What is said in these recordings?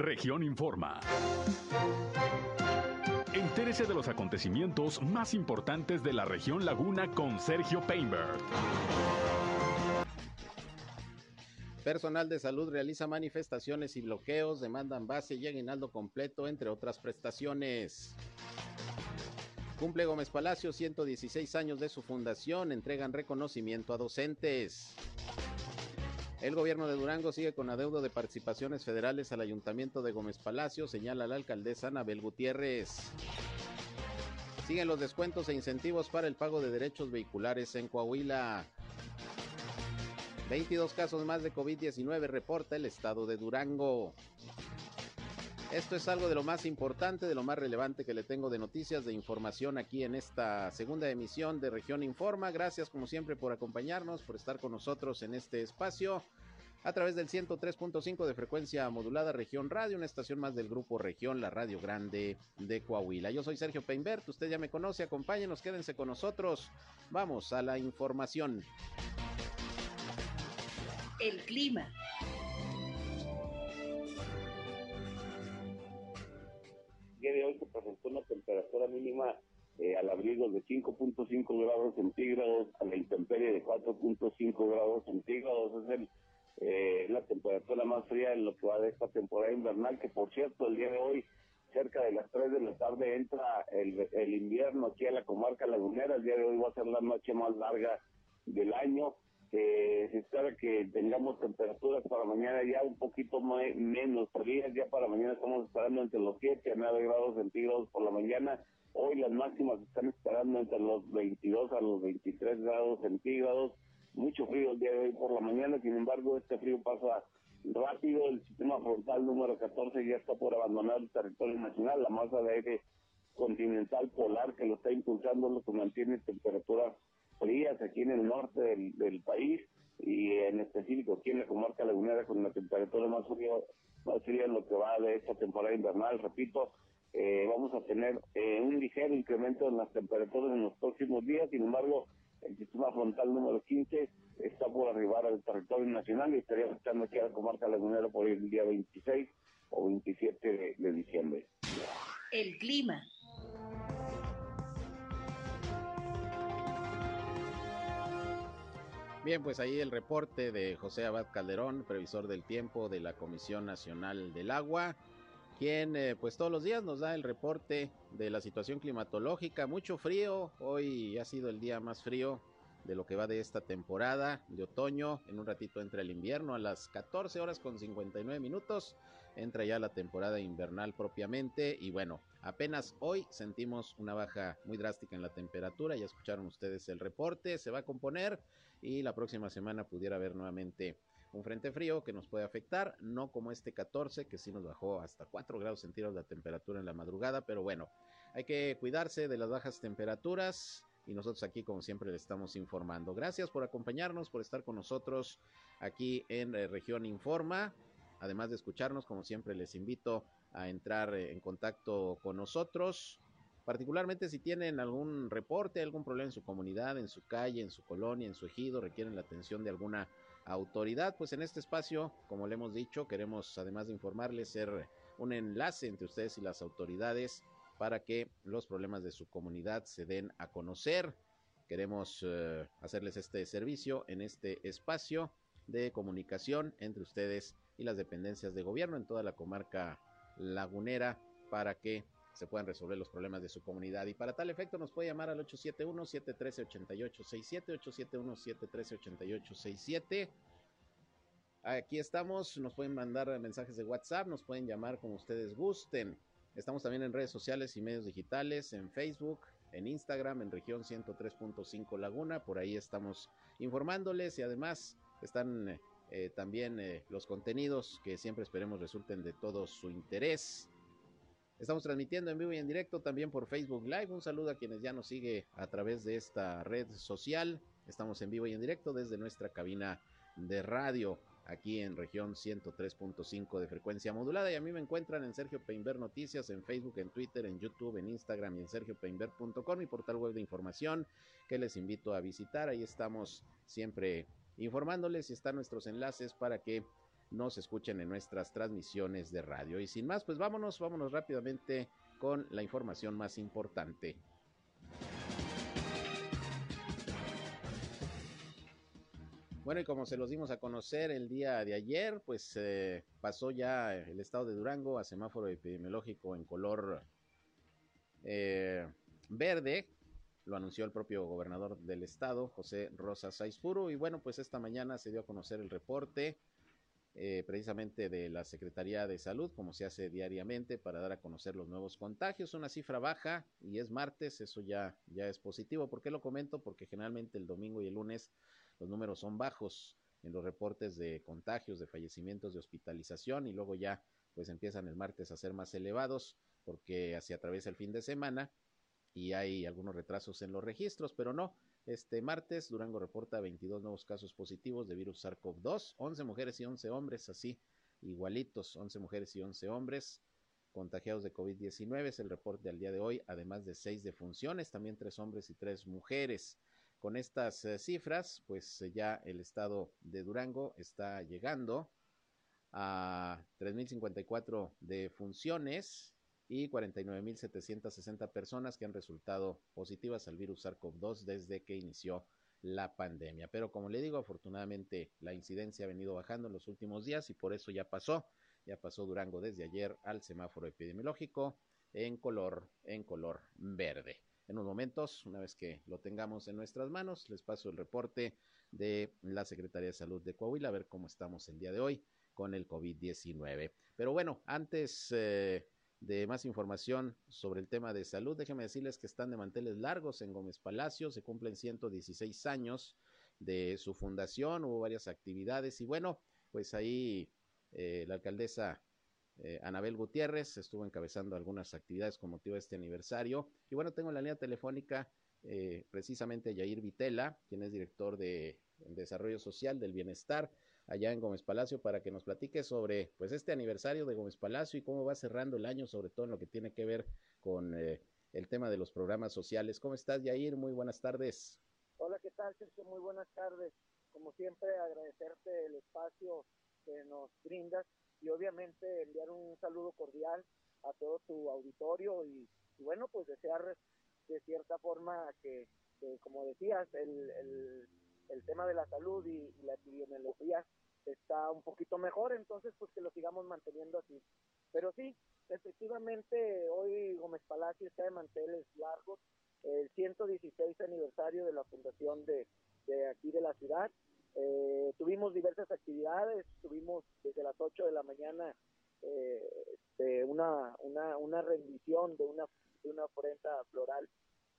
Región Informa. Entérese de los acontecimientos más importantes de la región Laguna con Sergio Painberg. Personal de salud realiza manifestaciones y bloqueos, demandan base y aguinaldo completo, entre otras prestaciones. Cumple Gómez Palacio 116 años de su fundación, entregan reconocimiento a docentes. El gobierno de Durango sigue con adeudo de participaciones federales al ayuntamiento de Gómez Palacio, señala la alcaldesa Anabel Gutiérrez. Siguen los descuentos e incentivos para el pago de derechos vehiculares en Coahuila. 22 casos más de COVID-19 reporta el estado de Durango. Esto es algo de lo más importante, de lo más relevante que le tengo de noticias, de información aquí en esta segunda emisión de Región Informa. Gracias como siempre por acompañarnos, por estar con nosotros en este espacio a través del 103.5 de frecuencia modulada Región Radio, una estación más del grupo Región, la Radio Grande de Coahuila. Yo soy Sergio Peinbert, usted ya me conoce, acompáñenos, quédense con nosotros. Vamos a la información. El clima. Día de hoy se presentó una temperatura mínima eh, al abrigo de 5.5 grados centígrados, a la intemperie de 4.5 grados centígrados. Es el, eh, la temperatura más fría en lo que va de esta temporada invernal, que por cierto, el día de hoy, cerca de las 3 de la tarde, entra el, el invierno aquí a la comarca lagunera. El día de hoy va a ser la noche más larga del año. Eh, se espera que tengamos temperaturas para mañana ya un poquito menos frías, ya para mañana estamos esperando entre los 7 a 9 grados centígrados por la mañana, hoy las máximas están esperando entre los 22 a los 23 grados centígrados, mucho frío el día de hoy por la mañana, sin embargo este frío pasa rápido, el sistema frontal número 14 ya está por abandonar el territorio nacional, la masa de aire continental polar que lo está impulsando lo que mantiene temperaturas frías aquí en el norte del, país y en específico aquí en la comarca lagunera con la temperatura más fría, más fría en lo que va de esta temporada invernal. Repito, eh, vamos a tener eh, un ligero incremento en las temperaturas en los próximos días, sin embargo, el sistema frontal número 15 está por arribar al territorio nacional y estaría afectando aquí a la comarca lagunera por el día 26 o 27 de diciembre. El clima. Bien, pues ahí el reporte de José Abad Calderón, previsor del tiempo de la Comisión Nacional del Agua, quien eh, pues todos los días nos da el reporte de la situación climatológica. Mucho frío, hoy ha sido el día más frío de lo que va de esta temporada de otoño. En un ratito entra el invierno a las 14 horas con 59 minutos. Entra ya la temporada invernal propiamente y bueno, apenas hoy sentimos una baja muy drástica en la temperatura. Ya escucharon ustedes el reporte, se va a componer y la próxima semana pudiera haber nuevamente un frente frío que nos puede afectar, no como este 14 que sí nos bajó hasta 4 grados centígrados la temperatura en la madrugada, pero bueno, hay que cuidarse de las bajas temperaturas y nosotros aquí como siempre le estamos informando. Gracias por acompañarnos, por estar con nosotros aquí en eh, Región Informa. Además de escucharnos, como siempre les invito a entrar eh, en contacto con nosotros particularmente si tienen algún reporte, algún problema en su comunidad, en su calle, en su colonia, en su ejido, requieren la atención de alguna autoridad, pues en este espacio, como le hemos dicho, queremos además de informarles ser un enlace entre ustedes y las autoridades para que los problemas de su comunidad se den a conocer. Queremos eh, hacerles este servicio en este espacio de comunicación entre ustedes y las dependencias de gobierno en toda la comarca lagunera para que se puedan resolver los problemas de su comunidad. Y para tal efecto nos puede llamar al 871-713-8867, 871-713-8867. Aquí estamos, nos pueden mandar mensajes de WhatsApp, nos pueden llamar como ustedes gusten. Estamos también en redes sociales y medios digitales, en Facebook, en Instagram, en región 103.5 Laguna. Por ahí estamos informándoles y además están eh, también eh, los contenidos que siempre esperemos resulten de todo su interés. Estamos transmitiendo en vivo y en directo también por Facebook Live. Un saludo a quienes ya nos sigue a través de esta red social. Estamos en vivo y en directo desde nuestra cabina de radio aquí en región 103.5 de frecuencia modulada y a mí me encuentran en Sergio Peinber Noticias en Facebook, en Twitter, en YouTube, en Instagram y en sergiopeinber.com, mi portal web de información que les invito a visitar. Ahí estamos siempre informándoles y están nuestros enlaces para que nos escuchen en nuestras transmisiones de radio. Y sin más, pues vámonos, vámonos rápidamente con la información más importante. Bueno, y como se los dimos a conocer el día de ayer, pues eh, pasó ya el estado de Durango a semáforo epidemiológico en color eh, verde. Lo anunció el propio gobernador del estado, José Rosa Saizpuro. Y bueno, pues esta mañana se dio a conocer el reporte eh, precisamente de la Secretaría de Salud, como se hace diariamente, para dar a conocer los nuevos contagios. Una cifra baja y es martes, eso ya, ya es positivo. ¿Por qué lo comento? Porque generalmente el domingo y el lunes los números son bajos en los reportes de contagios, de fallecimientos, de hospitalización y luego ya pues empiezan el martes a ser más elevados porque así atraviesa el fin de semana y hay algunos retrasos en los registros, pero no. Este martes Durango reporta 22 nuevos casos positivos de virus SARS-CoV-2, 11 mujeres y 11 hombres, así igualitos, 11 mujeres y 11 hombres contagiados de COVID-19, es el reporte al día de hoy, además de 6 defunciones, también 3 hombres y 3 mujeres. Con estas eh, cifras, pues eh, ya el estado de Durango está llegando a 3.054 defunciones y 49.760 personas que han resultado positivas al virus SARS-CoV-2 desde que inició la pandemia. Pero como le digo, afortunadamente la incidencia ha venido bajando en los últimos días y por eso ya pasó, ya pasó Durango desde ayer al semáforo epidemiológico en color, en color verde. En unos momentos, una vez que lo tengamos en nuestras manos, les paso el reporte de la Secretaría de Salud de Coahuila, a ver cómo estamos el día de hoy con el COVID-19. Pero bueno, antes eh, de más información sobre el tema de salud, déjenme decirles que están de manteles largos en Gómez Palacio, se cumplen 116 años de su fundación, hubo varias actividades y bueno, pues ahí eh, la alcaldesa eh, Anabel Gutiérrez estuvo encabezando algunas actividades con motivo de este aniversario y bueno, tengo en la línea telefónica eh, precisamente Yair Vitela, quien es director de Desarrollo Social del Bienestar allá en Gómez Palacio para que nos platique sobre pues este aniversario de Gómez Palacio y cómo va cerrando el año, sobre todo en lo que tiene que ver con eh, el tema de los programas sociales. ¿Cómo estás, Yair? Muy buenas tardes. Hola, ¿qué tal, Sergio? Muy buenas tardes. Como siempre, agradecerte el espacio que nos brindas y obviamente enviar un saludo cordial a todo tu auditorio y, bueno, pues desear de cierta forma que, como decías, el, el, el, tema de la salud y, y la epidemiología está un poquito mejor, entonces pues que lo sigamos manteniendo así. Pero sí, efectivamente hoy Gómez Palacio está de manteles largos, el 116 aniversario de la fundación de, de aquí de la ciudad. Eh, tuvimos diversas actividades, tuvimos desde las 8 de la mañana eh, este, una, una, una rendición de una, de una ofrenda floral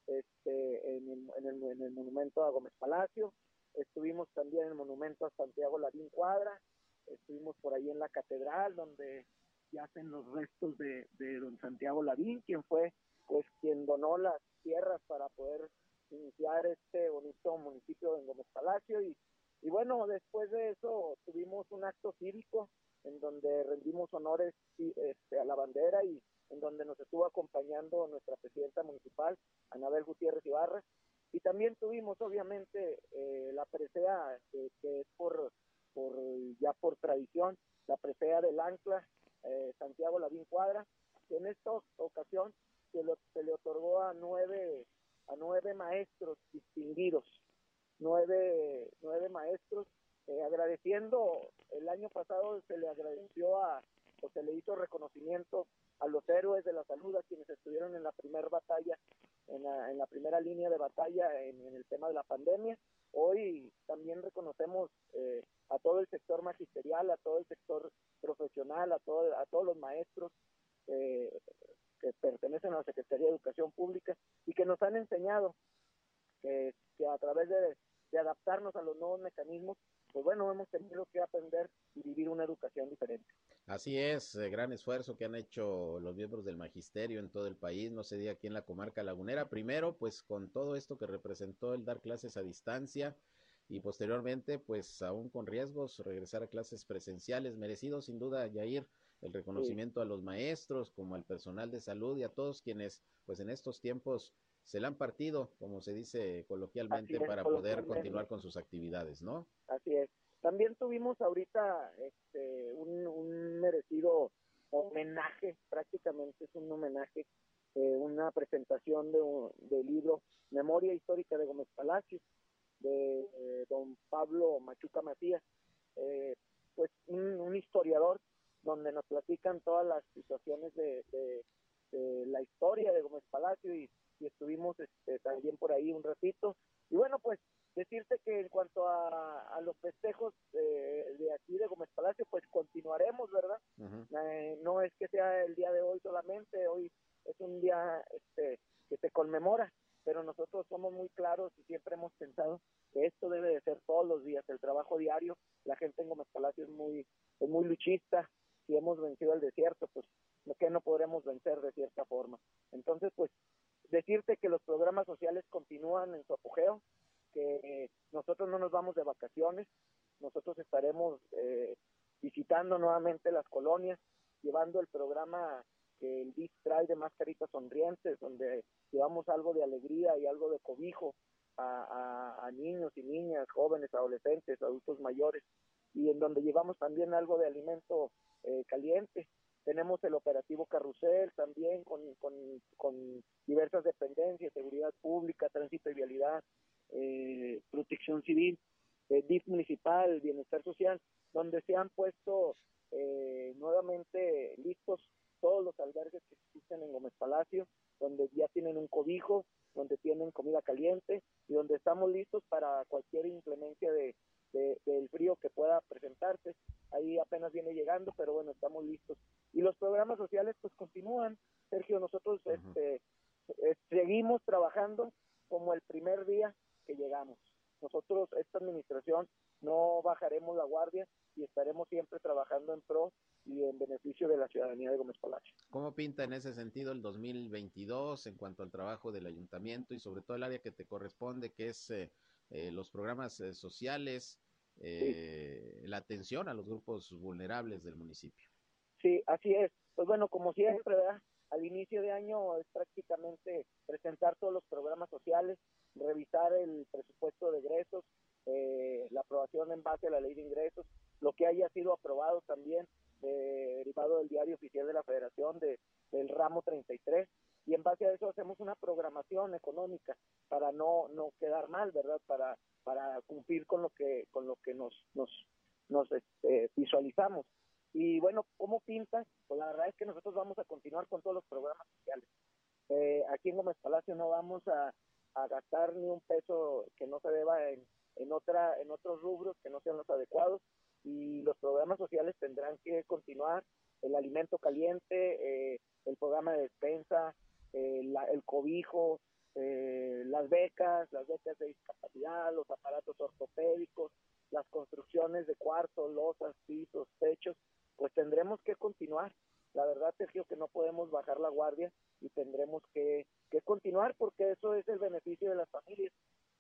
este, en, el, en, el, en el monumento a Gómez Palacio. Estuvimos también en el monumento a Santiago Lavín Cuadra, estuvimos por ahí en la catedral donde yacen los restos de, de don Santiago Lavín, quien fue pues quien donó las tierras para poder iniciar este bonito municipio de Gómez Palacio y, y bueno, después de eso tuvimos un acto cívico en donde rendimos honores este, a la bandera y en donde nos estuvo acompañando nuestra presidenta municipal, Anabel Gutiérrez Ibarra, y también tuvimos, obviamente, eh, la presea, que es por, por, ya por tradición, la presea del Ancla, eh, Santiago Lavín Cuadra, que en esta ocasión se, lo, se le otorgó a nueve, a nueve maestros distinguidos, nueve, nueve maestros, eh, agradeciendo, el año pasado se le agradeció a, o se le hizo reconocimiento a los héroes de la salud, a quienes estuvieron en la primera batalla, en la, en la primera línea de batalla en, el tema de la pandemia. Hoy también reconocemos eh, a todo el sector magisterial, a todo el sector profesional, a, todo, a todos los maestros eh, que pertenecen a la Secretaría de Educación Pública y que nos han enseñado que, que a través de, de adaptarnos a los nuevos mecanismos pues bueno, hemos tenido que aprender y vivir una educación diferente. Así es, eh, gran esfuerzo que han hecho los miembros del magisterio en todo el país, no se diga aquí en la comarca lagunera. Primero, pues con todo esto que representó el dar clases a distancia y posteriormente, pues aún con riesgos, regresar a clases presenciales, merecido sin duda, Yair, el reconocimiento sí. a los maestros, como al personal de salud y a todos quienes, pues en estos tiempos se la han partido, como se dice coloquialmente, es, para poder continuar con sus actividades, ¿no? Así es. También tuvimos ahorita este, un, un merecido homenaje, prácticamente es un homenaje, eh, una presentación de un de libro Memoria Histórica de Gómez Palacio, de eh, don Pablo Machuca Matías, eh, pues un, un, historiador donde nos platican todas las situaciones de, de, de la historia de Gómez Palacio y, y estuvimos este, también por ahí un ratito. Y bueno, pues decirte que en cuanto a, a los festejos eh, de aquí de Gómez Palacio, pues continuaremos, ¿verdad? Uh -huh. eh, no es que sea el día de hoy solamente, hoy es un día este, que se conmemora, pero nosotros somos muy claros y siempre hemos pensado que esto debe de ser todos los días, el trabajo diario, la gente en Gómez Palacio es muy, es muy luchista, si hemos vencido el desierto, pues que no podremos vencer de cierta forma. Entonces, pues decirte que los programas sociales continúan en su apogeo, que nosotros no nos vamos de vacaciones, nosotros estaremos eh, visitando nuevamente las colonias, llevando el programa que el DIF trae de mascaritas sonrientes, donde llevamos algo de alegría y algo de cobijo a, a, a niños y niñas, jóvenes, adolescentes, adultos mayores, y en donde llevamos también algo de alimento eh, caliente. Tenemos el operativo Carrusel también con, con, con diversas dependencias, seguridad pública, tránsito y vialidad, eh, protección civil, eh, DIF municipal, bienestar social, donde se han puesto eh, nuevamente listos todos los albergues que existen en Gómez Palacio, donde ya tienen un cobijo, donde tienen comida caliente y donde estamos listos para cualquier inclemencia de, de, del frío que pueda presentarse. Ahí apenas viene llegando, pero bueno, estamos listos. Y los programas sociales pues continúan. Sergio, nosotros uh -huh. este, eh, seguimos trabajando como el primer día que llegamos. Nosotros, esta administración, no bajaremos la guardia y estaremos siempre trabajando en pro y en beneficio de la ciudadanía de Gómez Palacio. ¿Cómo pinta en ese sentido el 2022 en cuanto al trabajo del ayuntamiento y sobre todo el área que te corresponde, que es eh, eh, los programas eh, sociales, sí. la atención a los grupos vulnerables del municipio? Sí, así es. Pues bueno, como siempre, ¿verdad? al inicio de año es prácticamente presentar todos los programas sociales, revisar el presupuesto de egresos, eh, la aprobación en base a la ley de ingresos, lo que haya sido aprobado también, eh, derivado del diario oficial de la federación de, del ramo 33, y en base a eso hacemos una programación económica para no, no quedar mal, ¿verdad? Para, para cumplir con lo que, con lo que nos, nos, nos este, visualizamos. Y bueno, ¿cómo pinta? Pues la verdad es que nosotros vamos a continuar con todos los programas sociales. Eh, aquí en Gómez Palacio no vamos a, gastar ni un peso que no se deba en, en, otra, en otros rubros que no sean los adecuados y los programas sociales tendrán que continuar. El alimento caliente, eh, el programa de despensa, eh, la, el cobijo, eh, las becas, las becas de discapacidad, los aparatos ortopédicos, las construcciones de cuartos, losas, pisos, techos, pues tendremos que continuar. La verdad, Sergio, que no podemos bajar la guardia y tendremos que, que continuar porque eso es el beneficio de las familias.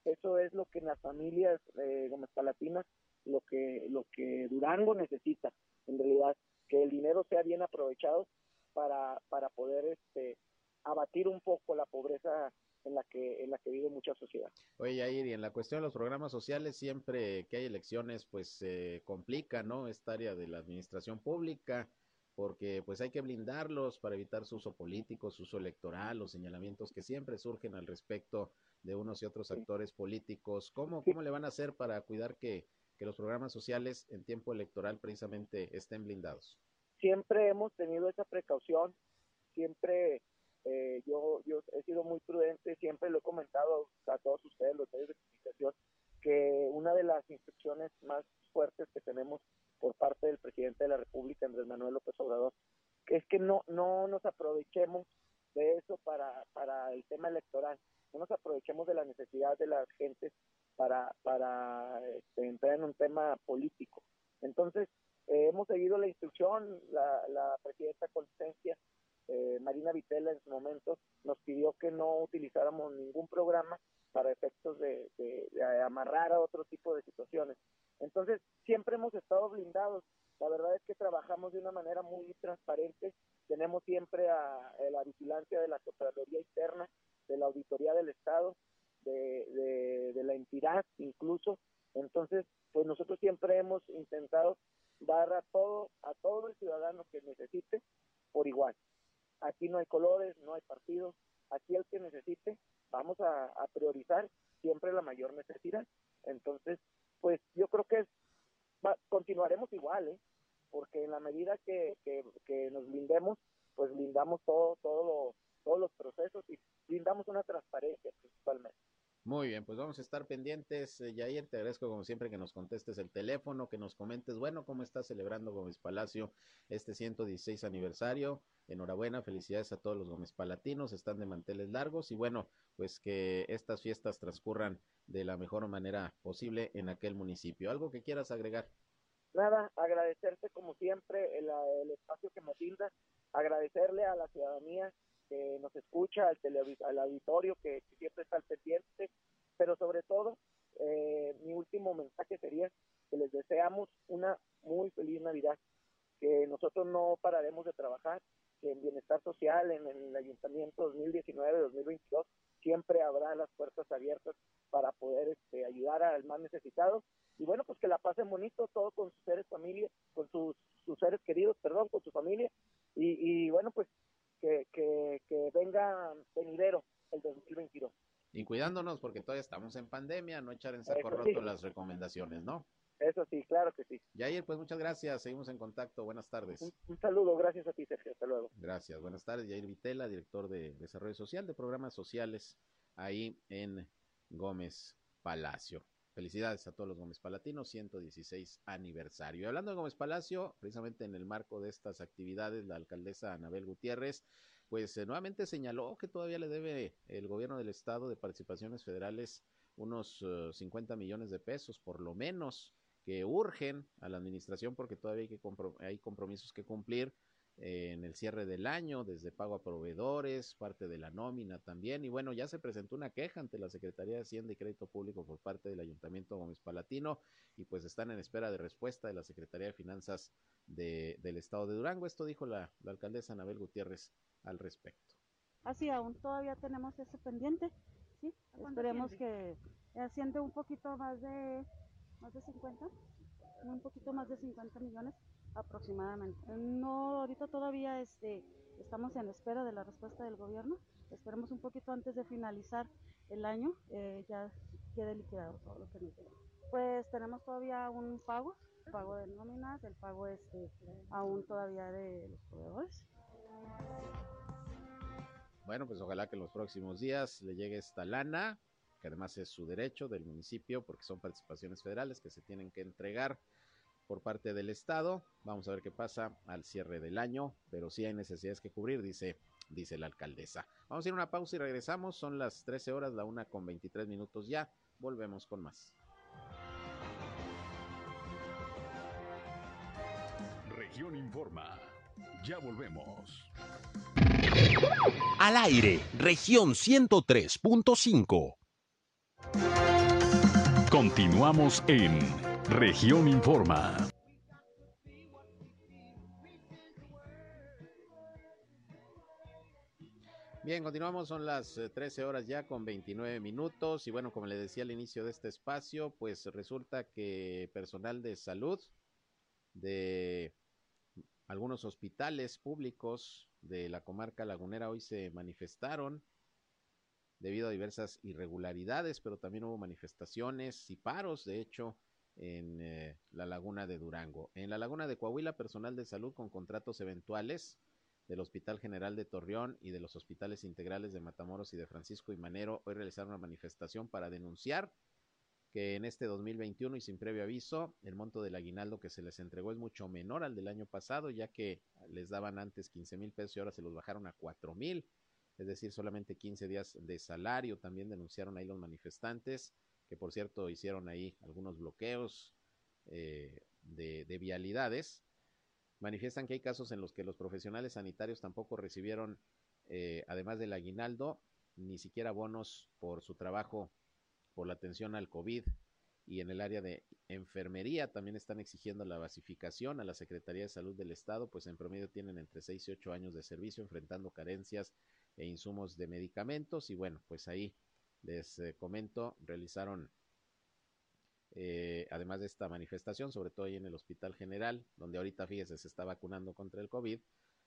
Eso es lo que en las familias eh, Gómez Palatinas, lo que, lo que Durango necesita, en realidad, que el dinero sea bien aprovechado para, para poder este, abatir un poco la pobreza en la que en la que vive mucha sociedad. Oye, Yair, y en la cuestión de los programas sociales, siempre que hay elecciones, pues se eh, complica, ¿no? Esta área de la administración pública, porque pues hay que blindarlos para evitar su uso político, su uso electoral, los señalamientos que siempre surgen al respecto de unos y otros sí. actores políticos. ¿Cómo, ¿Cómo le van a hacer para cuidar que, que los programas sociales en tiempo electoral precisamente estén blindados? Siempre hemos tenido esa precaución, siempre eh, yo, yo he sido muy prudente, siempre lo he comentado a todos ustedes, los medios de comunicación, que una de las instrucciones más fuertes que tenemos por parte del presidente de la República, Andrés Manuel López Obrador, es que no, no nos aprovechemos de eso para, para el tema electoral, no nos aprovechemos de la necesidad de las gentes para, para este, entrar en un tema político. Entonces, eh, hemos seguido la instrucción, la, la presidenta con licencia eh, Marina Vitela en su momento nos pidió que no utilizáramos ningún programa para efectos de, de, amarrar a otro tipo de situaciones. Entonces, siempre hemos estado blindados. La verdad es que trabajamos de una manera muy transparente. Tenemos siempre a la vigilancia de la Contraloría Interna, de la Auditoría del Estado, de, de, de la entidad incluso. Entonces, pues nosotros siempre hemos intentado dar a todo, a todo el ciudadano que necesite por igual. Aquí no hay colores, no hay partidos, aquí el que necesite, vamos a, priorizar siempre la mayor necesidad. Entonces, pues yo creo que continuaremos igual, ¿eh? porque en la medida que, que, nos blindemos, pues blindamos todo, todo todos los procesos y blindamos una transparencia principalmente. Muy bien, pues vamos a estar pendientes. Eh, Yair, te agradezco como siempre que nos contestes el teléfono, que nos comentes, bueno, cómo está celebrando Gómez Palacio este 116 aniversario. Enhorabuena, felicidades a todos los Gómez Palatinos, están de manteles largos y bueno, pues que estas fiestas transcurran de la mejor manera posible en aquel municipio. ¿Algo que quieras agregar? Nada, agradecerte como siempre el, el espacio que me brinda, agradecerle a la ciudadanía que nos escucha, al, al auditorio que, siempre está al pendiente, pero sobre todo, eh, mi último mensaje sería que les deseamos una muy feliz Navidad, que nosotros no pararemos de trabajar, en bienestar social, en, el ayuntamiento 2019-2022, siempre habrá las puertas abiertas para poder este, ayudar al más necesitado. Y bueno, pues que la pasen bonito, todo con sus seres familia, con sus, sus seres queridos, perdón, con su familia. Y, y bueno, pues que, que, que venga venidero el 2022. Y cuidándonos porque todavía estamos en pandemia, no echar en saco roto las recomendaciones, ¿no? Eso sí, claro que sí. Yair, pues muchas gracias, seguimos en contacto, buenas tardes. Un, saludo, gracias a ti, Sergio, hasta luego. Gracias, buenas tardes, Yair Vitela, director de Desarrollo Social de Programas Sociales ahí en Gómez Palacio. Felicidades a todos los Gómez Palatinos, 116 aniversario. Y hablando de Gómez Palacio, precisamente en el marco de estas actividades, la alcaldesa Anabel Gutiérrez, pues eh, nuevamente señaló que todavía le debe el gobierno del estado de participaciones federales unos 50 eh, millones de pesos, por lo menos, que urgen a la administración porque todavía hay, que hay compromisos que cumplir en el cierre del año, desde pago a proveedores, parte de la nómina también. Y bueno, ya se presentó una queja ante la Secretaría de Hacienda y Crédito Público por parte del Ayuntamiento Gómez Palatino y pues están en espera de respuesta de la Secretaría de Finanzas de, del Estado de Durango. Esto dijo la, la alcaldesa Anabel Gutiérrez al respecto. Así, aún todavía tenemos ese pendiente, ¿sí? Esperemos que asciende un poquito más de, más de 50, un poquito más de 50 millones aproximadamente. No, ahorita todavía este, estamos en espera de la respuesta del gobierno. Esperemos un poquito antes de finalizar el año, eh, ya quede liquidado todo lo que nos debe. Pues tenemos todavía un pago, pago de nóminas, el pago este, aún todavía de los proveedores. Bueno, pues ojalá que en los próximos días le llegue esta lana, que además es su derecho del municipio, porque son participaciones federales que se tienen que entregar por parte del Estado. Vamos a ver qué pasa al cierre del año, pero sí hay necesidades que cubrir, dice, dice la alcaldesa. Vamos a ir a una pausa y regresamos. Son las 13 horas, la una con 23 minutos ya. Volvemos con más. Región Informa. Ya volvemos. Al aire, región 103.5. Continuamos en Región Informa. Bien, continuamos, son las 13 eh, horas ya con 29 minutos y bueno, como le decía al inicio de este espacio, pues resulta que personal de salud de algunos hospitales públicos de la comarca lagunera hoy se manifestaron debido a diversas irregularidades, pero también hubo manifestaciones y paros, de hecho, en eh, la laguna de Durango. En la laguna de Coahuila, personal de salud con contratos eventuales del Hospital General de Torreón y de los hospitales integrales de Matamoros y de Francisco y Manero hoy realizaron una manifestación para denunciar que en este 2021 y sin previo aviso, el monto del aguinaldo que se les entregó es mucho menor al del año pasado, ya que les daban antes 15 mil pesos y ahora se los bajaron a 4 mil, es decir, solamente 15 días de salario. También denunciaron ahí los manifestantes que por cierto hicieron ahí algunos bloqueos eh, de, vialidades, manifiestan que hay casos en los que los profesionales sanitarios tampoco recibieron, eh, además del aguinaldo, ni siquiera bonos por su trabajo por la atención al COVID y en el área de enfermería también están exigiendo la basificación a la Secretaría de Salud del Estado, pues en promedio tienen entre 6 y 8 años de servicio enfrentando carencias e insumos de medicamentos y bueno, pues ahí les eh, comento, realizaron eh, además de esta manifestación, sobre todo ahí en el Hospital General, donde ahorita, fíjese, se está vacunando contra el COVID.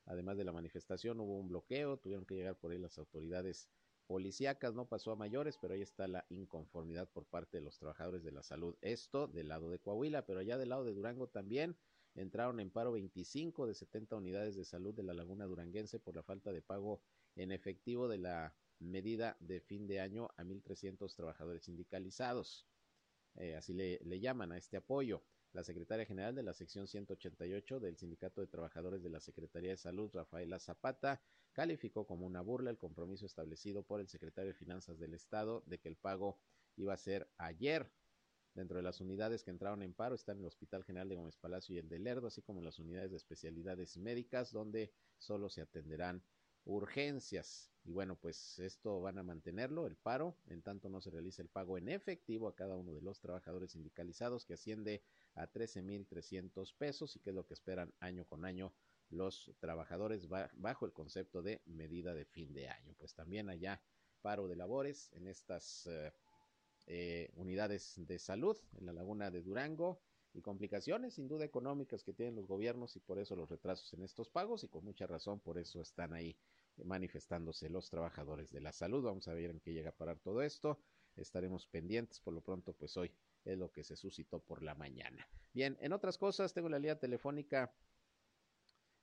Además de la manifestación, hubo un bloqueo, tuvieron que llegar por ahí las autoridades policíacas, no pasó a mayores, pero ahí está la inconformidad por parte de los trabajadores de la salud. Esto del lado de Coahuila, pero allá del lado de Durango también entraron en paro 25 de 70 unidades de salud de la Laguna Duranguense por la falta de pago en efectivo de la medida de fin de año a 1.300 trabajadores sindicalizados. Eh, así le, le llaman a este apoyo. La secretaria general de la sección 188 del Sindicato de Trabajadores de la Secretaría de Salud, Rafaela Zapata, calificó como una burla el compromiso establecido por el secretario de Finanzas del Estado de que el pago iba a ser ayer. Dentro de las unidades que entraron en paro están el Hospital General de Gómez Palacio y el de Lerdo, así como las unidades de especialidades médicas, donde solo se atenderán urgencias. Y bueno, pues esto van a mantenerlo, el paro, en tanto no se realice el pago en efectivo a cada uno de los trabajadores sindicalizados, que asciende a 13.300 pesos y que es lo que esperan año con año los trabajadores bajo el concepto de medida de fin de año. Pues también allá paro de labores en estas eh, eh, unidades de salud en la laguna de Durango y complicaciones sin duda económicas que tienen los gobiernos y por eso los retrasos en estos pagos y con mucha razón por eso están ahí manifestándose los trabajadores de la salud. Vamos a ver en qué llega a parar todo esto. Estaremos pendientes. Por lo pronto, pues hoy es lo que se suscitó por la mañana. Bien, en otras cosas, tengo la línea telefónica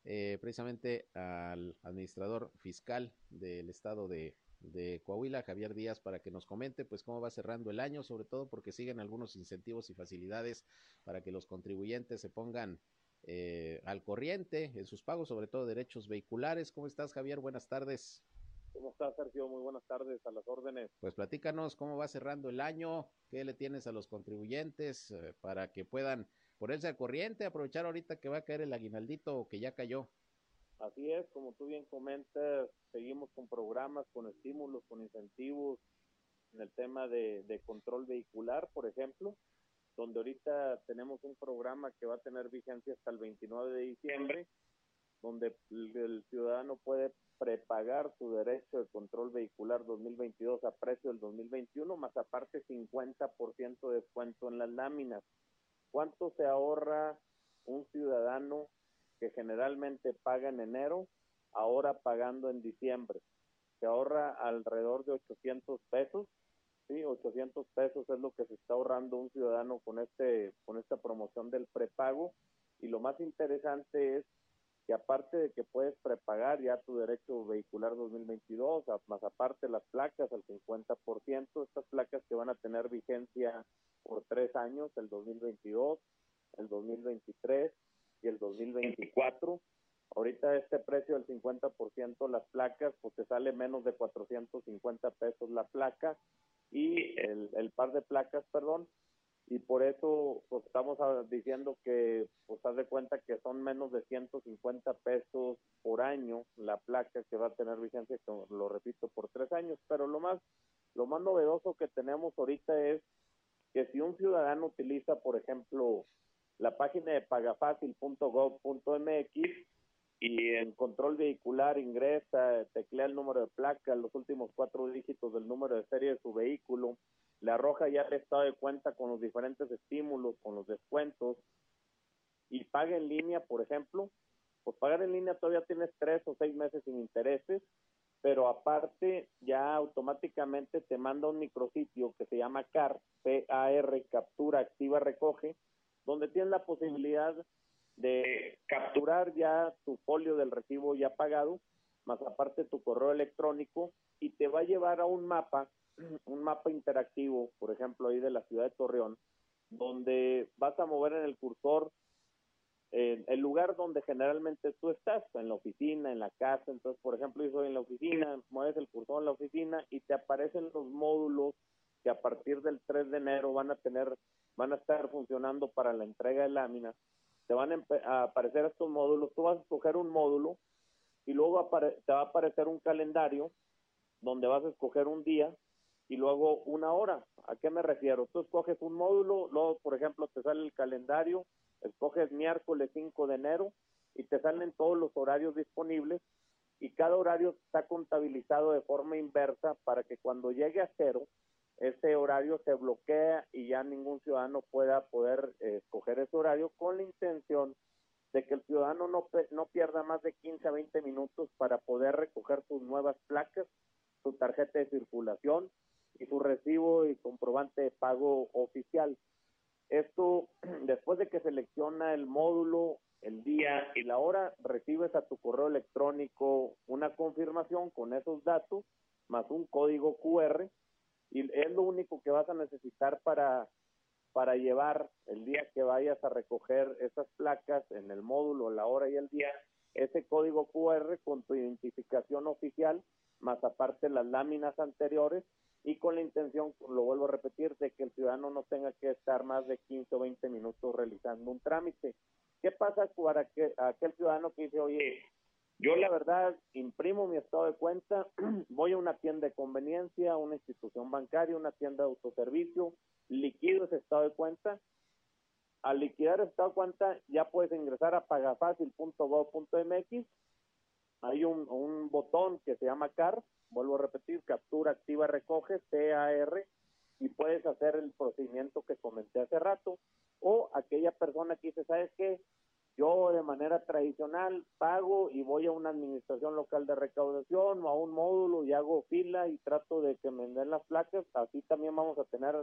eh, precisamente al administrador fiscal del estado de, de, Coahuila, Javier Díaz, para que nos comente pues cómo va cerrando el año, sobre todo porque siguen algunos incentivos y facilidades para que los contribuyentes se pongan eh, al corriente en sus pagos, sobre todo derechos vehiculares. ¿Cómo estás, Javier? Buenas tardes. ¿Cómo estás, Sergio? Muy buenas tardes, a las órdenes. Pues platícanos cómo va cerrando el año, qué le tienes a los contribuyentes eh, para que puedan ponerse al corriente, aprovechar ahorita que va a caer el aguinaldito que ya cayó. Así es, como tú bien comentas, seguimos con programas, con estímulos, con incentivos en el tema de, de control vehicular, por ejemplo donde ahorita tenemos un programa que va a tener vigencia hasta el 29 de diciembre, donde el, ciudadano puede prepagar su derecho de control vehicular 2022 a precio del 2021, más aparte 50% de descuento en las láminas. ¿Cuánto se ahorra un ciudadano que generalmente paga en enero, ahora pagando en diciembre? Se ahorra alrededor de 800 pesos Sí, 800 pesos es lo que se está ahorrando un ciudadano con este con esta promoción del prepago y lo más interesante es que aparte de que puedes prepagar ya tu derecho vehicular 2022, más aparte las placas al 50%, estas placas que van a tener vigencia por tres años, el 2022, el 2023 y el 2024. Ahorita este precio del 50% las placas, pues te sale menos de 450 pesos la placa y el, par de placas, perdón, y por eso pues, estamos diciendo que, pues haz de cuenta que son menos de 150 pesos por año la placa que va a tener vigencia, lo repito, por tres años, pero lo más, lo más novedoso que tenemos ahorita es que si un ciudadano utiliza, por ejemplo, la página de pagafacil.gov.mx y en control vehicular ingresa, teclea el número de placa, los últimos cuatro dígitos del número de serie de su vehículo, le arroja ya el estado de cuenta con los diferentes estímulos, con los descuentos y paga en línea, por ejemplo, pues pagar en línea todavía tienes tres o seis meses sin intereses, pero aparte ya automáticamente te manda un micrositio que se llama CAR, C-A-R, captura, activa, recoge, donde tienes la posibilidad de capturar ya tu folio del recibo ya pagado, más aparte tu correo electrónico, y te va a llevar a un mapa, un mapa interactivo, por ejemplo, ahí de la ciudad de Torreón, donde vas a mover en el cursor eh, el lugar donde generalmente tú estás, en la oficina, en la casa, entonces, por ejemplo, yo soy en la oficina, mueves el cursor en la oficina y te aparecen los módulos que a partir del 3 de enero van a tener, van a estar funcionando para la entrega de láminas te van a, aparecer estos módulos, tú vas a escoger un módulo y luego te va a aparecer un calendario donde vas a escoger un día y luego una hora. ¿A qué me refiero? Tú escoges un módulo, luego, por ejemplo, te sale el calendario, escoges miércoles 5 de enero y te salen todos los horarios disponibles y cada horario está contabilizado de forma inversa para que cuando llegue a cero, ese horario se bloquea y ya ningún ciudadano pueda poder eh, escoger ese horario con la intención de que el ciudadano no, no pierda más de 15 a 20 minutos para poder recoger sus nuevas placas, su tarjeta de circulación y su recibo y comprobante de pago oficial. Esto, después de que selecciona el módulo, el día y la hora, recibes a tu correo electrónico una confirmación con esos datos, más un código QR, y es lo único que vas a necesitar para, para llevar el día que vayas a recoger esas placas en el módulo, la hora y el día, ese código QR con tu identificación oficial, más aparte las láminas anteriores, y con la intención, lo vuelvo a repetir, de que el ciudadano no tenga que estar más de 15 o 20 minutos realizando un trámite. ¿Qué pasa para que aquel ciudadano que dice, oye, yo la verdad imprimo mi estado de cuenta, voy a una tienda de conveniencia, una institución bancaria, una tienda de autoservicio, liquido ese estado de cuenta. Al liquidar ese estado de cuenta ya puedes ingresar a pagafacil.gov.mx. Hay un, botón que se llama CAR, vuelvo a repetir, captura, activa, recoge, CAR, y puedes hacer el procedimiento que comenté hace rato. O aquella persona que dice, ¿sabes qué? Yo de manera tradicional pago y voy a una administración local de recaudación o a un módulo y hago fila y trato de que me den las placas. Así también vamos a tener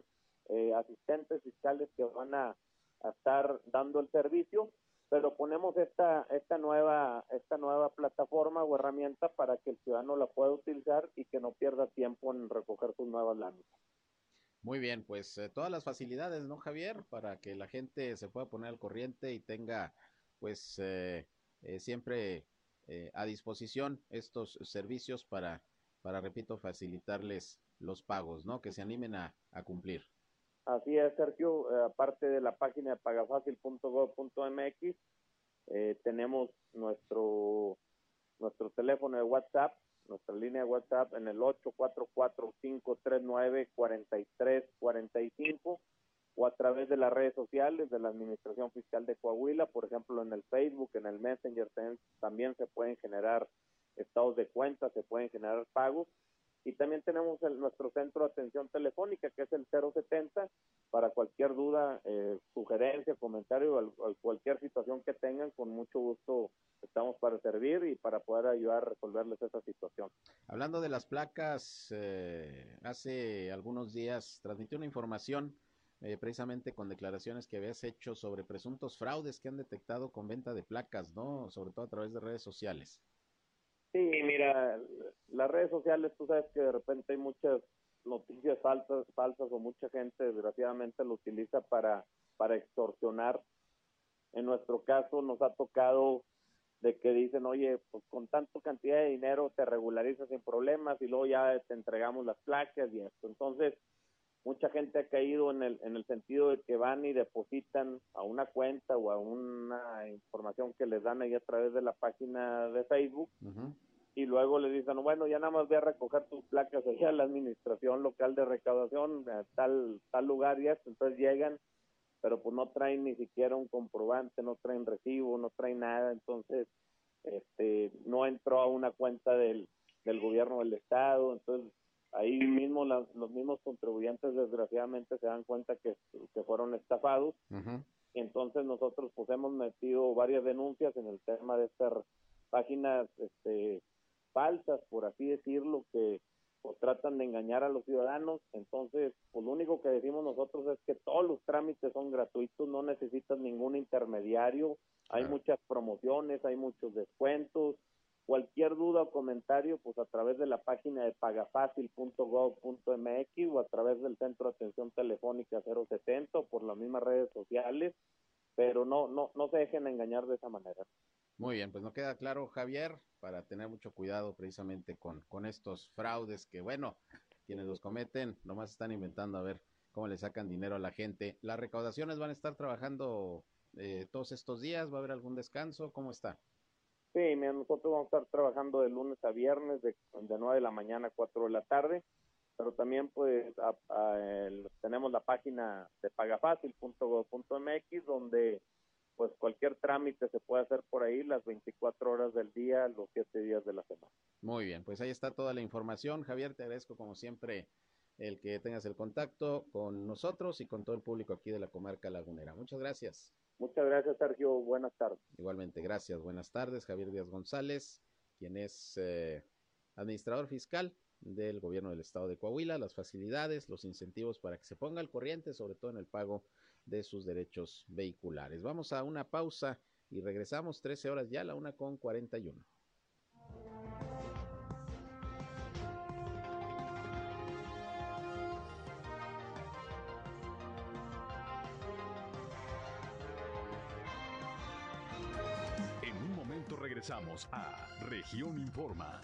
eh, asistentes fiscales que van a, estar dando el servicio, pero ponemos esta esta nueva esta nueva plataforma o herramienta para que el ciudadano la pueda utilizar y que no pierda tiempo en recoger sus nuevas láminas. Muy bien, pues eh, todas las facilidades, ¿no, Javier? Para que la gente se pueda poner al corriente y tenga pues eh, eh, siempre eh, a disposición estos servicios para, para, repito, facilitarles los pagos, ¿no? Que se animen a, a cumplir. Así es, Sergio. aparte de la página de pagafacil.gov.mx, tenemos nuestro nuestro teléfono de WhatsApp, nuestra línea de WhatsApp en el 844-539-4345 o a través de las redes sociales de la Administración Fiscal de Coahuila, por ejemplo, en el Facebook, en el Messenger, también se pueden generar estados de cuenta, se pueden generar pagos. Y también tenemos el, nuestro centro de atención telefónica, que es el 070, para cualquier duda, eh, sugerencia, comentario, o cualquier situación que tengan, con mucho gusto estamos para servir y para poder ayudar a resolverles esa situación. Hablando de las placas, eh, hace algunos días transmitió una información eh, precisamente con declaraciones que habías hecho sobre presuntos fraudes que han detectado con venta de placas, ¿no? Sobre todo a través de redes sociales. Sí, mira, las redes sociales, tú sabes que de repente hay muchas noticias falsas, falsas o mucha gente desgraciadamente lo utiliza para, para extorsionar. En nuestro caso nos ha tocado de que dicen, oye, pues con tanta cantidad de dinero te regularizas sin problemas y luego ya te entregamos las placas y esto. Entonces, mucha gente ha caído en el, en el sentido de que van y depositan a una cuenta o a una información que les dan ahí a través de la página de Facebook y luego le dicen, bueno, ya nada más voy a recoger tus placas allá a la administración local de recaudación, a tal, tal lugar y esto, entonces llegan, pero pues no traen ni siquiera un comprobante, no traen recibo, no traen nada, entonces este no entró a una cuenta del, del gobierno del estado, entonces ahí mismo los mismos contribuyentes desgraciadamente se dan cuenta que, que fueron estafados. Entonces nosotros pues hemos metido varias denuncias en el tema de estas páginas este, falsas, por así decirlo, que pues, tratan de engañar a los ciudadanos. Entonces, pues lo único que decimos nosotros es que todos los trámites son gratuitos, no necesitas ningún intermediario, hay muchas promociones, hay muchos descuentos, Cualquier duda o comentario, pues a través de la página de pagafacil.gov.mx o a través del centro de atención telefónica 070 o por las mismas redes sociales, pero no, no, no se dejen engañar de esa manera. Muy bien, pues no queda claro, Javier, para tener mucho cuidado precisamente con, con estos fraudes que, bueno, quienes los cometen nomás están inventando a ver cómo le sacan dinero a la gente. ¿Las recaudaciones van a estar trabajando eh, todos estos días? ¿Va a haber algún descanso? ¿Cómo está? Sí, nosotros vamos a estar trabajando de lunes a viernes de, de 9 de la mañana a 4 de la tarde, pero también pues tenemos la página de pagafacil.gov.mx donde pues cualquier trámite se puede hacer por ahí las 24 horas del día, los 7 días de la semana. Muy bien, pues ahí está toda la información. Javier, te agradezco como siempre el que tengas el contacto con nosotros y con todo el público aquí de la comarca lagunera. Muchas gracias. Muchas gracias, Sergio. Buenas tardes. Igualmente, gracias. Buenas tardes, Javier Díaz González, quien es eh, administrador fiscal del gobierno del estado de Coahuila, las facilidades, los incentivos para que se ponga al corriente, sobre todo en el pago de sus derechos vehiculares. Vamos a una pausa y regresamos 13 horas ya, la una con 41. Regresamos a Región Informa.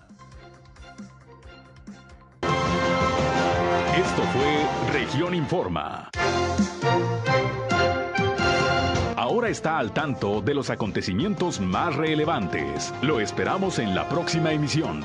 Esto fue Región Informa. Ahora está al tanto de los acontecimientos más relevantes. Lo esperamos en la próxima emisión.